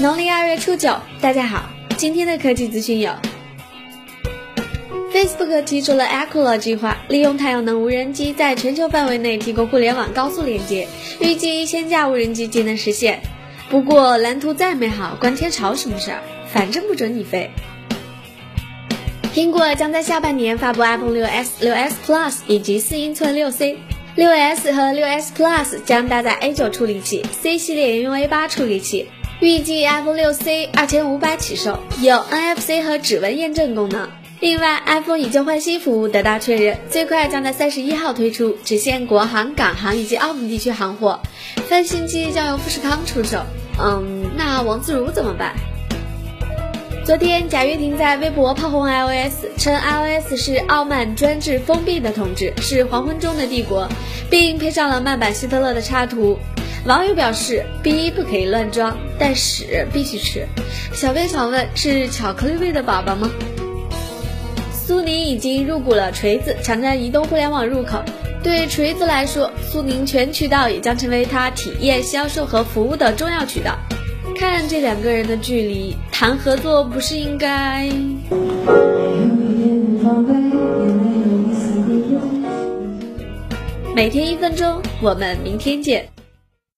农历二月初九，大家好，今天的科技资讯有：Facebook 提出了 Echo 计划，利用太阳能无人机在全球范围内提供互联网高速连接，预计一千架无人机即能实现。不过蓝图再美好，关天朝什么事儿？反正不准你飞。苹果将在下半年发布 iPhone 6s、6s Plus 以及四英寸 6C。6s 和 6s Plus 将搭载 A9 处理器，C 系列沿用 A8 处理器。预计 iPhone 6C 二千五百起售，有 NFC 和指纹验证功能。另外，iPhone 以旧换新服务得到确认，最快将在三十一号推出，只限国行、港行以及澳门地区行货。翻新机将由富士康出售。嗯，那王自如怎么办？昨天，贾跃亭在微博炮轰 iOS，称 iOS 是傲慢、专制、封闭的统治，是黄昏中的帝国，并配上了慢版希特勒的插图。网友表示，逼不可以乱装，但屎必须吃。小编想问，是巧克力味的宝宝吗？苏宁已经入股了锤子，抢占移动互联网入口。对锤子来说，苏宁全渠道也将成为它体验、销售和服务的重要渠道。看这两个人的距离，谈合作不是应该？每天一分钟，我们明天见。